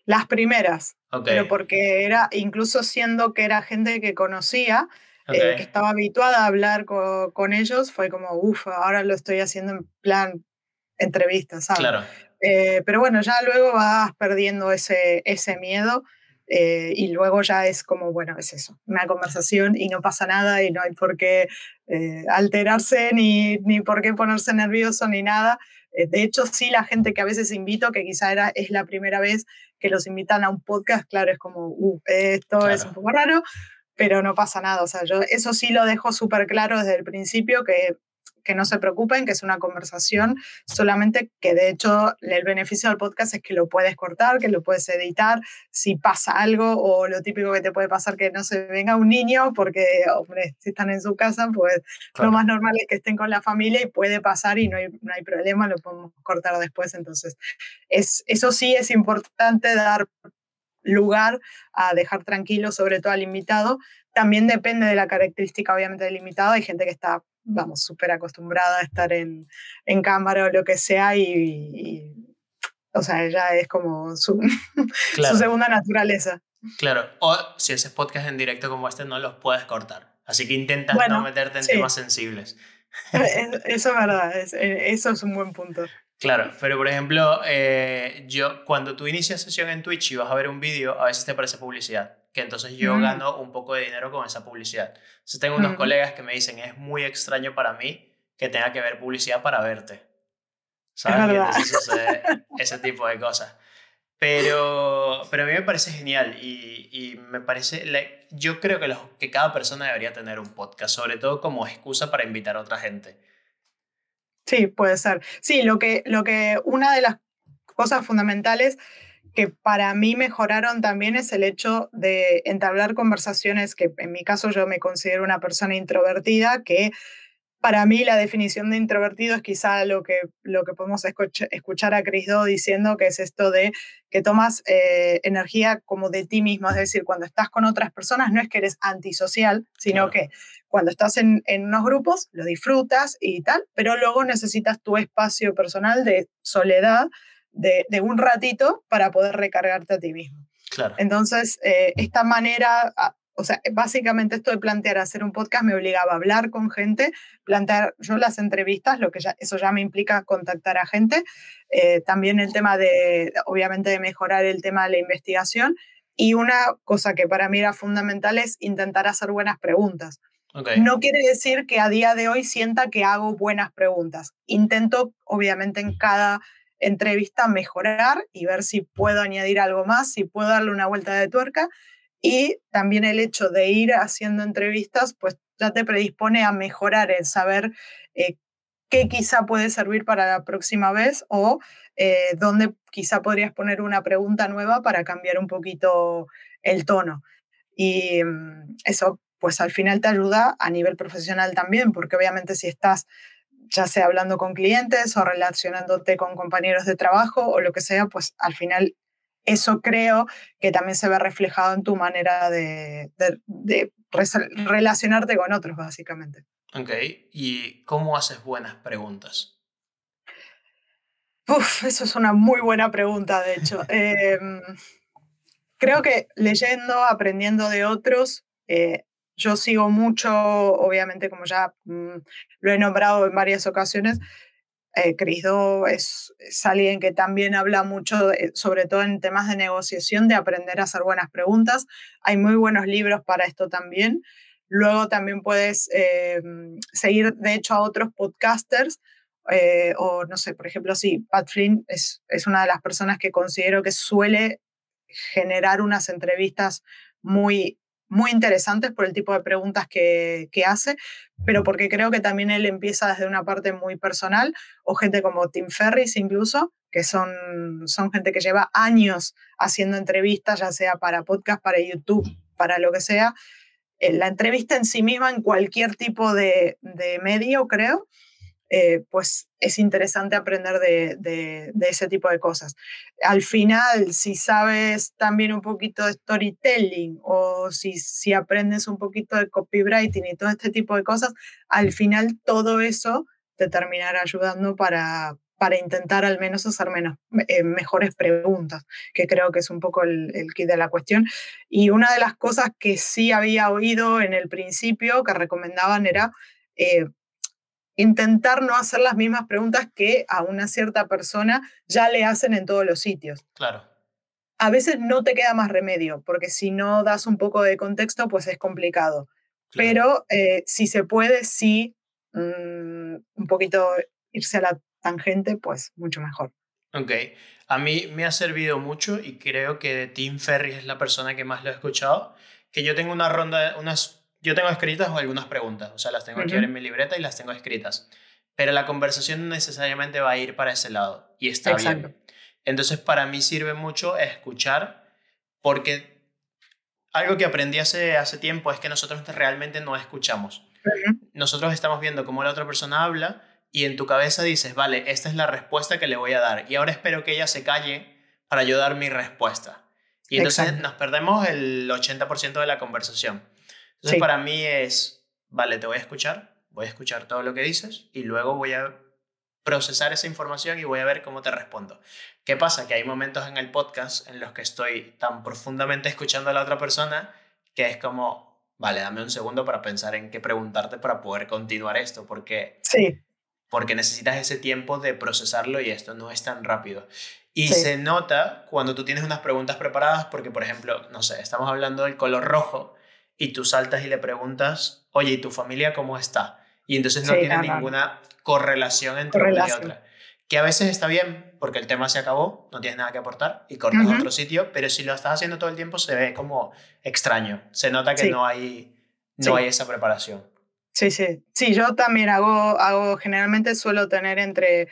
Speaker 2: Las primeras, pero porque era, incluso siendo que era gente que conocía, eh, que estaba habituada a hablar con, ellos, fue como, uff, ahora lo estoy haciendo en plan entrevista, ¿sabes? Claro. Eh, pero bueno, ya luego vas perdiendo ese, ese miedo eh, y luego ya es como, bueno, es eso, una conversación y no pasa nada y no hay por qué eh, alterarse ni, ni por qué ponerse nervioso ni nada. de hecho, sí, la gente que a veces invito, que quizá era, es la primera vez que los invitan a un podcast, claro, es como, uh, esto es un poco raro, pero no pasa nada. O sea, yo eso sí lo dejo súper claro desde el principio, que que no se preocupen, que es una conversación, solamente que de hecho el beneficio del podcast es que lo puedes cortar, que lo puedes editar, si pasa algo o lo típico que te puede pasar que no se venga un niño, porque, hombre, si están en su casa, pues lo más normal es que estén con la familia y puede pasar y no hay, no hay problema, lo podemos cortar después. Entonces, es, eso sí es importante dar lugar a dejar tranquilo sobre todo al invitado. También depende de la característica obviamente del invitado. Hay gente que está vamos, súper acostumbrada a estar en, en, cámara o lo que sea y, o sea, ella es como su, su, segunda naturaleza.
Speaker 1: Claro, o si haces podcast en directo como este no los puedes cortar, así que intenta no meterte en temas sensibles.
Speaker 2: Eso es verdad, eh, eso es un buen punto.
Speaker 1: Claro, pero por ejemplo, eh, yo cuando tú inicias sesión en Twitch y vas a ver un vídeo, a veces te aparece publicidad que entonces yo mm. gano un poco de dinero con esa publicidad. Entonces tengo unos mm. colegas que me dicen, es muy extraño para mí que tenga que ver publicidad para verte. ¿Sabes? Y entonces ese tipo de cosas. Pero, pero a mí me parece genial y, y me parece, yo creo que, que cada persona debería tener un podcast, sobre todo como excusa para invitar a otra gente.
Speaker 2: Sí, puede ser. Sí, lo que, lo que una de las cosas fundamentales que para mí mejoraron también es el hecho de entablar conversaciones que en mi caso yo me considero una persona introvertida, que para mí la definición de introvertido es quizá lo que, lo que podemos escuchar a Chris Do diciendo, que es esto de que tomas eh, energía como de ti mismo, es decir, cuando estás con otras personas no es que eres antisocial, sino que cuando estás en, en unos grupos lo disfrutas y tal, pero luego necesitas tu espacio personal de soledad de, un ratito para poder recargarte a ti mismo.
Speaker 1: Claro.
Speaker 2: Entonces, eh, esta manera, ah, o sea, básicamente esto de plantear hacer un podcast me obligaba a hablar con gente, plantear yo las entrevistas, lo que ya, eso ya me implica contactar a gente, eh, también el tema de, obviamente, de mejorar el tema de la investigación y una cosa que para mí era fundamental es intentar hacer buenas preguntas. No quiere decir que a día de hoy sienta que hago buenas preguntas. Intento, obviamente, en cada entrevista mejorar y ver si puedo añadir algo más, si puedo darle una vuelta de tuerca. Y también el hecho de ir haciendo entrevistas, pues ya te predispone a mejorar el saber eh, qué quizá puede servir para la próxima vez o eh, dónde quizá podrías poner una pregunta nueva para cambiar un poquito el tono. Y mm, eso pues al final te ayuda a nivel profesional también, porque obviamente si estás ya sea hablando con clientes o relacionándote con compañeros de trabajo o lo que sea, pues al final eso creo que también se ve reflejado en tu manera de, relacionarte con otros, básicamente.
Speaker 1: Ok, ¿y cómo haces buenas preguntas?
Speaker 2: Uf, eso es una muy buena pregunta, de hecho. Em, creo que leyendo, aprendiendo de otros, eh, yo sigo mucho, obviamente, como ya mm, lo he nombrado en varias ocasiones, eh, Cristo es, alguien que también habla mucho, sobre todo en temas de negociación, de aprender a hacer buenas preguntas. Hay muy buenos libros para esto también. Luego también puedes eh, seguir, de hecho, a otros podcasters. Eh, o no sé, por ejemplo, sí, Pat Flynn es, es una de las personas que considero que suele generar unas entrevistas muy muy interesantes por el tipo de preguntas que, hace, pero porque creo que también él empieza desde una parte muy personal, o gente como Tim Ferris incluso, que son, son gente que lleva años haciendo entrevistas, ya sea para podcast, para YouTube, para lo que sea. Eh, la entrevista en sí misma, en cualquier tipo de, de medio, creo, eh, pues es interesante aprender de, ese tipo de cosas. Al final, si sabes también un poquito de storytelling o si, si aprendes un poquito de copywriting y todo este tipo de cosas, al final todo eso te terminará ayudando para, para intentar al menos hacer menos, eh, mejores preguntas, que creo que es un poco el, el, kit de la cuestión. Y una de las cosas que sí había oído en el principio que recomendaban era eh, intentar no hacer las mismas preguntas que a una cierta persona ya le hacen en todos los sitios.
Speaker 1: Claro.
Speaker 2: A veces no te queda más remedio, porque si no das un poco de contexto, pues es complicado. Pero eh, si se puede, sí, mm, un poquito irse a la tangente, pues mucho mejor.
Speaker 1: Ok, a mí me ha servido mucho y creo que Tim Ferris es la persona que más lo he escuchado, que yo tengo una ronda, unas yo tengo escritas algunas preguntas, o sea, las tengo aquí en mi libreta y las tengo escritas. Pero la conversación necesariamente va a ir para ese lado y está bien. Entonces, para mí sirve mucho escuchar porque algo que aprendí hace, hace tiempo es que nosotros realmente no escuchamos. Nosotros estamos viendo cómo la otra persona habla y en tu cabeza dices, vale, esta es la respuesta que le voy a dar y ahora espero que ella se calle para yo dar mi respuesta. Y entonces nos perdemos el 80% de la conversación. Entonces para mí es, vale, te voy a escuchar, voy a escuchar todo lo que dices y luego voy a procesar esa información y voy a ver cómo te respondo. ¿Qué pasa? Que hay momentos en el podcast en los que estoy tan profundamente escuchando a la otra persona que es como, vale, dame un segundo para pensar en qué preguntarte para poder continuar esto, porque,
Speaker 2: sí.
Speaker 1: porque necesitas ese tiempo de procesarlo y esto no es tan rápido. Y se nota cuando tú tienes unas preguntas preparadas, porque, por ejemplo, no sé, estamos hablando del color rojo y tú saltas y le preguntas, oye, ¿y tu familia cómo está? Y entonces no tiene ninguna correlación entre una y otra. Que a veces está bien porque el tema se acabó, no tienes nada que aportar y cortas otro sitio, pero si lo estás haciendo todo el tiempo se ve como extraño. Se nota que no, hay, no hay esa preparación.
Speaker 2: Sí, sí. Sí, yo también hago, hago generalmente suelo tener entre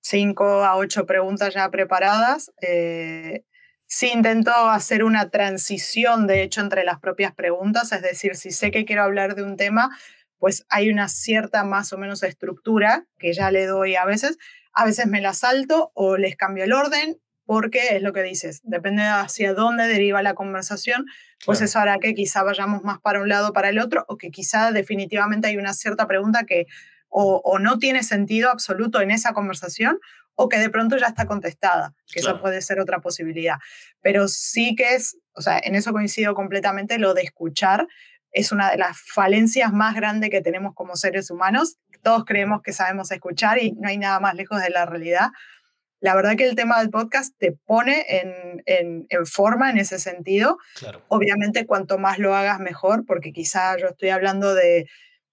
Speaker 2: 5 a 8 preguntas ya preparadas. Eh, Sí intento hacer una transición, de hecho, entre las propias preguntas, es decir, si sé que quiero hablar de un tema, pues hay una cierta más o menos estructura que ya le doy a veces. A veces me la salto o les cambio el orden, porque es lo que dices, depende hacia dónde deriva la conversación, pues eso hará que quizá vayamos más para un lado para el otro, o que quizá definitivamente hay una cierta pregunta que o, o no tiene sentido absoluto en esa conversación, o que de pronto ya está contestada, que eso puede ser otra posibilidad. Pero sí que es, o sea, en eso coincido completamente, lo de escuchar es una de las falencias más grandes que tenemos como seres humanos. Todos creemos que sabemos escuchar y no hay nada más lejos de la realidad. La verdad que el tema del podcast te pone en, en, forma en ese sentido. Obviamente, cuanto más lo hagas, mejor, porque quizá yo estoy hablando de,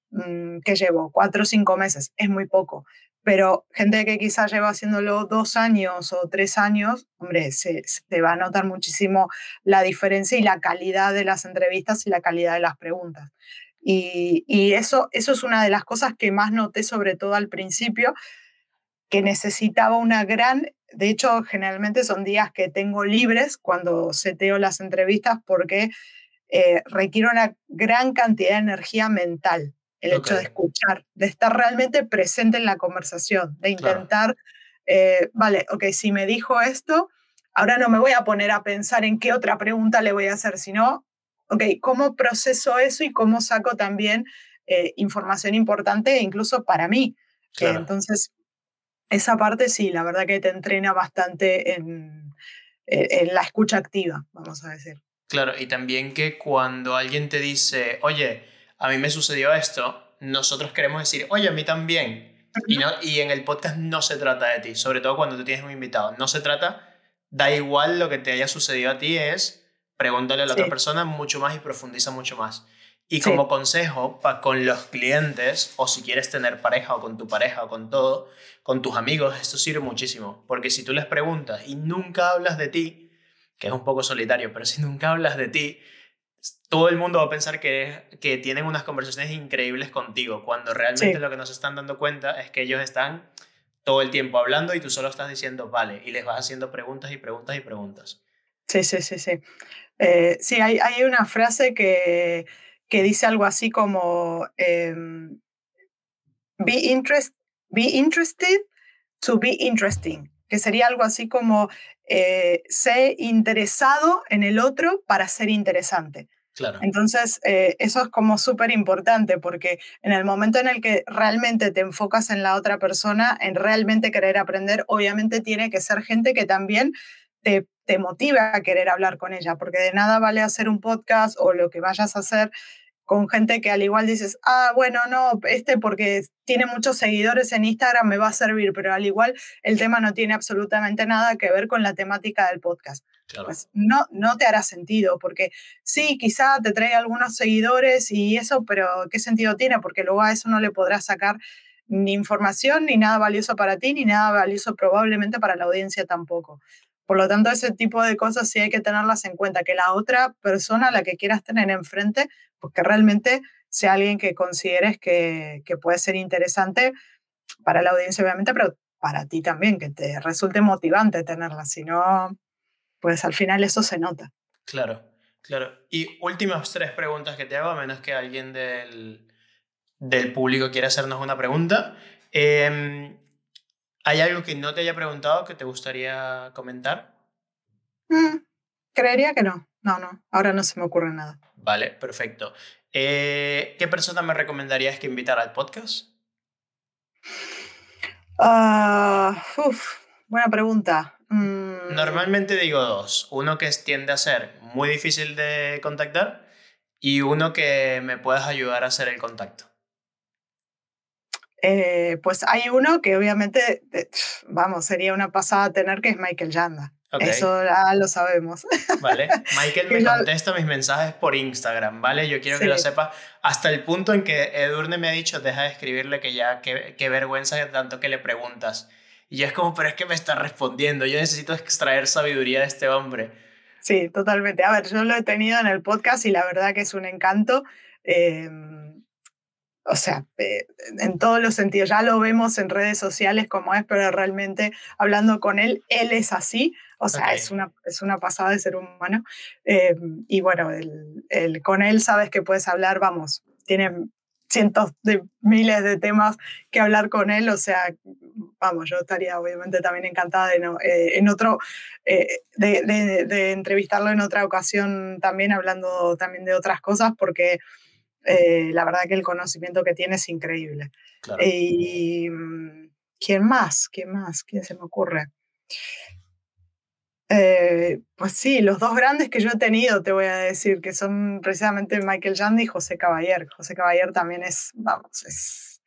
Speaker 2: mm, que llevo? Cuatro o cinco meses, es muy poco pero gente que quizás lleva haciéndolo dos años o tres años, hombre, se, va a notar muchísimo la diferencia y la calidad de las entrevistas y la calidad de las preguntas. Y, y, eso, eso es una de las cosas que más noté, sobre todo al principio, que necesitaba una gran, de hecho, generalmente son días que tengo libres cuando seteo las entrevistas porque eh, requiere una gran cantidad de energía mental el hecho de escuchar, de estar realmente presente en la conversación, de intentar, eh, vale, ok, si me dijo esto, ahora no me voy a poner a pensar en qué otra pregunta le voy a hacer, sino, ok, ¿cómo proceso eso y cómo saco también eh, información importante incluso para mí? entonces, esa parte sí, la verdad que te entrena bastante en, en la escucha activa, vamos a decir.
Speaker 1: Claro, y también que cuando alguien te dice, oye, a mí me sucedió esto, nosotros queremos decir, oye, a mí también. Y, no, y en el podcast no se trata de ti, sobre todo cuando tú tienes un invitado. No se trata, da igual lo que te haya sucedido a ti, es pregúntale a la otra persona mucho más y profundiza mucho más. Y como consejo pa, con los clientes, o si quieres tener pareja o con tu pareja o con todo, con tus amigos, esto sirve muchísimo. Porque si tú les preguntas y nunca hablas de ti, que es un poco solitario, pero si nunca hablas de ti, todo el mundo va a pensar que, que tienen unas conversaciones increíbles contigo, cuando realmente lo que nos están dando cuenta es que ellos están todo el tiempo hablando y tú solo estás diciendo, vale, y les vas haciendo preguntas y preguntas y preguntas.
Speaker 2: Sí, sí, sí, sí. Eh, sí, hay, hay, una frase que, que, dice algo así como, em, be, interest, be interested to be interesting, que sería algo así como, eh, sé interesado en el otro para ser interesante. Entonces, eh, eso es como súper importante porque en el momento en el que realmente te enfocas en la otra persona, en realmente querer aprender, obviamente tiene que ser gente que también te, te motive a querer hablar con ella, porque de nada vale hacer un podcast o lo que vayas a hacer con gente que al igual dices, ah, bueno, no, este porque tiene muchos seguidores en Instagram me va a servir, pero al igual el tema no tiene absolutamente nada que ver con la temática del podcast. Pues no, no te hará sentido, porque sí, quizá te trae algunos seguidores y eso, pero ¿qué sentido tiene? Porque luego a eso no le podrás sacar ni información, ni nada valioso para ti, ni nada valioso probablemente para la audiencia tampoco. Por lo tanto, ese tipo de cosas sí hay que tenerlas en cuenta, que la otra persona, la que quieras tener enfrente, pues que realmente sea alguien que consideres que, que puede ser interesante para la audiencia, obviamente, pero para ti también, que te resulte motivante tenerla, si no, pues al final eso se nota.
Speaker 1: Claro, claro. Y últimas tres preguntas que te hago, a menos que alguien del, del público quiera hacernos una pregunta. Eh, ¿Hay algo que no te haya preguntado que te gustaría comentar?
Speaker 2: Mm, creería que no. No, no. Ahora no se me ocurre nada.
Speaker 1: Vale, perfecto. Eh, ¿Qué persona me recomendarías que invitara al podcast?
Speaker 2: Ah, buena pregunta.
Speaker 1: Mm. Normalmente digo dos. Uno que tiende a ser muy difícil de contactar y uno que me puedas ayudar a hacer el contacto.
Speaker 2: Eh, pues hay uno que obviamente, eh, vamos, sería una pasada tener que es Michael Yanda. Eso ya lo sabemos.
Speaker 1: Vale, Michael me contesta mis mensajes por Instagram, ¿vale? Yo quiero que lo sepa hasta el punto en que Edurne me ha dicho, deja de escribirle que ya, qué, qué vergüenza tanto que le preguntas. Y es como, pero es que me está respondiendo, yo necesito extraer sabiduría de este hombre.
Speaker 2: Sí, totalmente. A ver, yo lo he tenido en el podcast y la verdad que es un encanto. Eh, o sea, eh, en todos los sentidos, ya lo vemos en redes sociales como es, pero realmente hablando con él, él es así, o sea, es, una, es una pasada de ser humano. Eh, y bueno, el, con él sabes que puedes hablar, vamos, tiene cientos de miles de temas que hablar con él, o sea, vamos, yo estaría obviamente también encantada de, eh, en otro, de, de, de entrevistarlo en otra ocasión también, hablando también de otras cosas, porque eh, la verdad que el conocimiento que tiene es increíble. Y, mm, ¿Quién más? ¿Quién más? ¿Quién se me ocurre? Eh, pues sí, los dos grandes que yo he tenido, te voy a decir, que son precisamente Michael Jandy y José Caballer. José Caballer también es, vamos, es...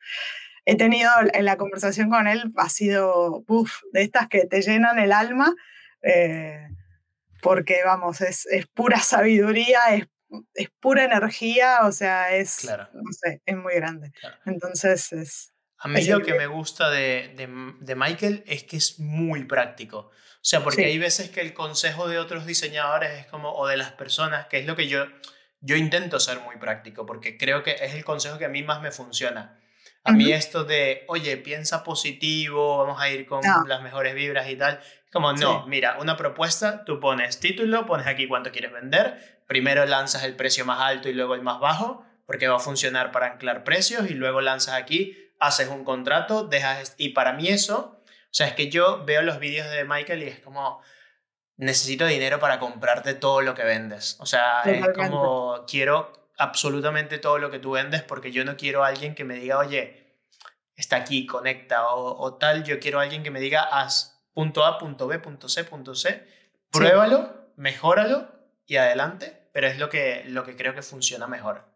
Speaker 2: He tenido en la conversación con él, ha sido, uff, de estas que te llenan el alma, eh, porque, vamos, es, es pura sabiduría, es es pura energía, o sea, es, no sé, es muy grande. Entonces es...
Speaker 1: A mí lo que me gusta de, de, Michael es que es muy práctico. O sea, porque hay veces que el consejo de otros diseñadores es como, o de las personas, que es lo que yo, yo intento ser muy práctico porque creo que es el consejo que a mí más me funciona. A mí esto de, oye, piensa positivo, vamos a ir con las mejores vibras y tal, como no, mira, una propuesta, tú pones título, pones aquí cuánto quieres vender, primero lanzas el precio más alto y luego el más bajo, porque va a funcionar para anclar precios y luego lanzas aquí, haces un contrato, dejas... Y para mí eso, o sea, es que yo veo los vídeos de Michael y es como, necesito dinero para comprarte todo lo que vendes. O sea, es como, quiero absolutamente todo lo que tú vendes porque yo no quiero a alguien que me diga, oye, está aquí, conecta o, tal, yo quiero a alguien que me diga, haz punto A, punto B, punto C, punto C, pruébalo, mejóralo y adelante, pero es lo que, lo que creo que funciona mejor.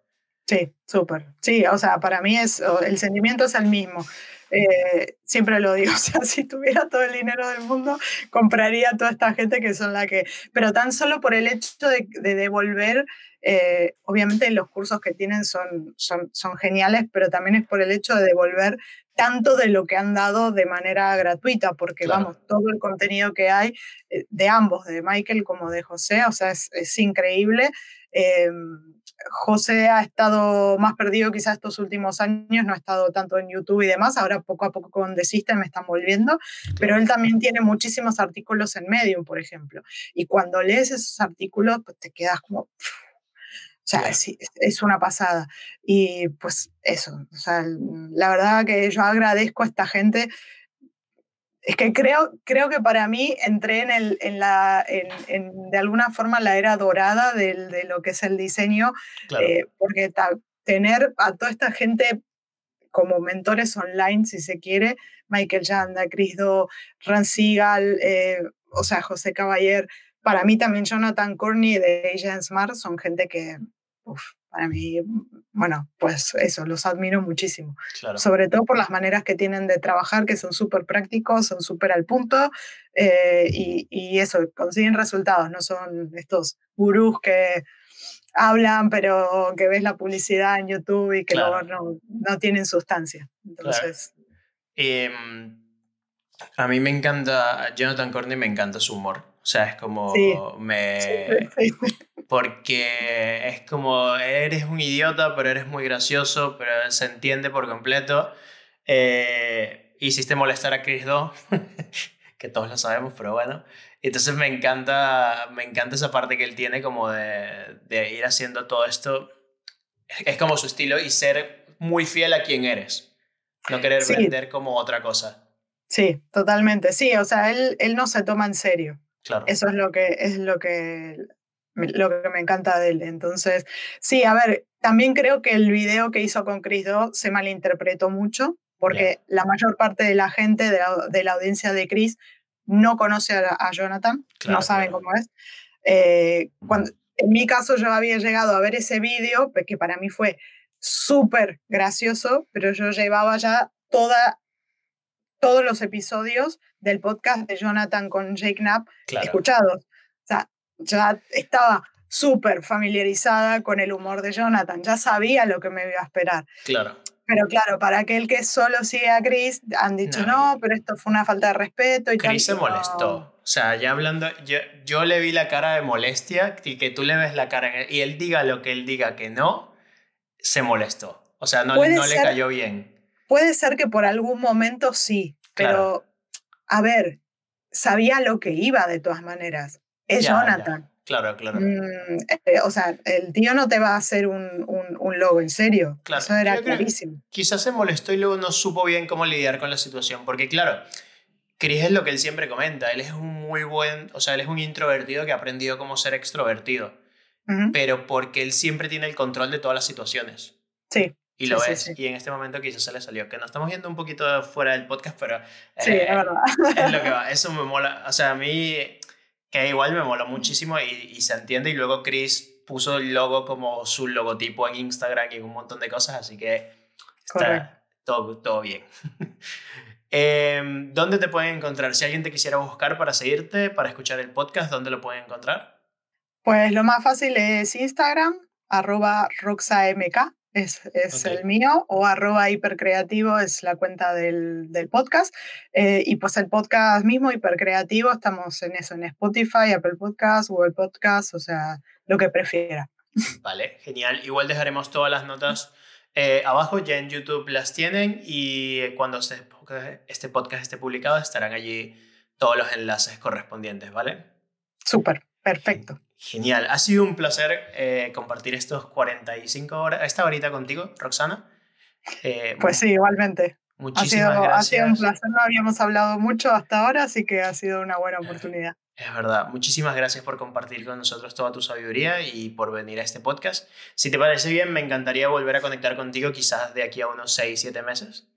Speaker 2: Sí, súper. Sí, o sea, para mí es, el sentimiento es el mismo. Eh, siempre lo digo, o sea, si tuviera todo el dinero del mundo, compraría a toda esta gente que son la que, pero tan solo por el hecho de, devolver, eh, obviamente los cursos que tienen son, son, son geniales, pero también es por el hecho de devolver tanto de lo que han dado de manera gratuita, porque vamos, todo el contenido que hay eh, de ambos, de Michael como de José, o sea, es, es increíble. José ha estado más perdido quizás estos últimos años, no ha estado tanto en YouTube y demás, ahora poco a poco con The System me están volviendo, pero él también tiene muchísimos artículos en Medium, por ejemplo, y cuando lees esos artículos, pues te quedas como... o sea, es, una pasada. Y pues eso, o sea, la verdad que yo agradezco a esta gente es que creo, creo que para mí entré en, el, en la, en, de alguna forma la era dorada de lo que es el diseño, eh, porque tener a toda esta gente como mentores online, si se quiere, Michael Yanda, Chris Do, Ran Seagal, eh, o sea, José Caballer, para mí también Jonathan Courtney de Agent Smart son gente que, para mí, bueno, pues eso, los admiro muchísimo. Sobre todo por las maneras que tienen de trabajar, que son súper prácticos, son súper al punto eh, y, y, eso, consiguen resultados, no son estos gurús que hablan, pero que ves la publicidad en YouTube y que luego no, no, tienen sustancia. Entonces.
Speaker 1: Em, a mí me encanta, Jonathan Corney me encanta su humor. O sea, es como me... Porque es como, eres un idiota, pero eres muy gracioso, pero se entiende por completo. Eh, hiciste molestar a Chris Do, que todos lo sabemos, pero bueno. Entonces me encanta, me encanta esa parte que él tiene como de, de ir haciendo todo esto. Es como su estilo y ser muy fiel a quien eres. No querer vender como otra cosa.
Speaker 2: Sí, totalmente. Sí, o sea, él, él no se toma en serio. Eso es lo que, es lo que, lo que me encanta de él. Entonces, sí, a ver, también creo que el video que hizo con Chris Do se malinterpretó mucho, porque la mayor parte de la gente de la, audiencia de Chris no conoce a, Jonathan, no saben cómo es. Eh, cuando, en mi caso, yo había llegado a ver ese video, que para mí fue súper gracioso, pero yo llevaba ya toda todos los episodios del podcast de Jonathan con Jake Knapp escuchados. O sea, ya estaba súper familiarizada con el humor de Jonathan, ya sabía lo que me iba a esperar.
Speaker 1: Claro.
Speaker 2: Pero claro, para aquel que solo sigue a Chris, han dicho no, pero esto fue una falta de respeto. Y
Speaker 1: Chris se molestó. O sea, ya hablando, yo, yo, le vi la cara de molestia y que tú le ves la cara y él diga lo que él diga que no, se molestó. O sea, no, no le cayó bien.
Speaker 2: Puede ser que por algún momento sí, pero a ver, sabía lo que iba de todas maneras. Es Jonathan.
Speaker 1: Claro, claro. Mm,
Speaker 2: eh, o sea, el tío no te va a hacer un, un, logo en serio. Claro. Eso era clarísimo.
Speaker 1: Quizás se molestó y luego no supo bien cómo lidiar con la situación. Porque, claro, Chris es lo que él siempre comenta. Él es un muy buen, o sea, él es un introvertido que ha aprendido cómo ser extrovertido. Pero porque él siempre tiene el control de todas las situaciones.
Speaker 2: Sí.
Speaker 1: Y lo es. Y en este momento quizás se le salió. Que nos estamos yendo un poquito fuera del podcast, pero.
Speaker 2: sí, es eh, verdad.
Speaker 1: Es lo que va. Eso me mola. O sea, a mí. Que igual me mola muchísimo y, y, se entiende. Y luego Chris puso el logo como su logotipo en Instagram y un montón de cosas. Así que. Está todo, todo bien. Em, ¿Dónde te pueden encontrar? Si alguien te quisiera buscar para seguirte, para escuchar el podcast, ¿dónde lo pueden encontrar?
Speaker 2: Pues lo más fácil es Instagram, arroba roxamk es, es el mío, o arroba hipercreativo es la cuenta del, del podcast. Eh, y pues el podcast mismo, hipercreativo, estamos en eso, en Spotify, Apple Podcast, Google Podcast, o sea, lo que prefiera.
Speaker 1: Vale, genial. Igual dejaremos todas las notas eh, abajo, ya en YouTube las tienen y cuando este, este podcast esté publicado estarán allí todos los enlaces correspondientes, ¿vale?
Speaker 2: Súper, perfecto.
Speaker 1: Genial, ha sido un placer eh, compartir estos 45 horas, esta horita contigo, Roxana.
Speaker 2: Eh, pues sí, igualmente.
Speaker 1: Muchísimas gracias. Ha
Speaker 2: sido un placer, no habíamos hablado mucho hasta ahora, así que ha sido una buena oportunidad.
Speaker 1: Es verdad. Muchísimas gracias por compartir con nosotros toda tu sabiduría y por venir a este podcast. Si te parece bien, me encantaría volver a conectar contigo quizás de aquí a unos 6, 7 meses.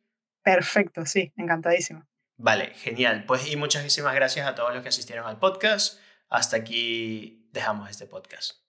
Speaker 2: Perfecto, sí, encantadísimo.
Speaker 1: Vale, genial. Pues y muchísimas gracias a todos los que asistieron al podcast. Hasta aquí dejamos este podcast.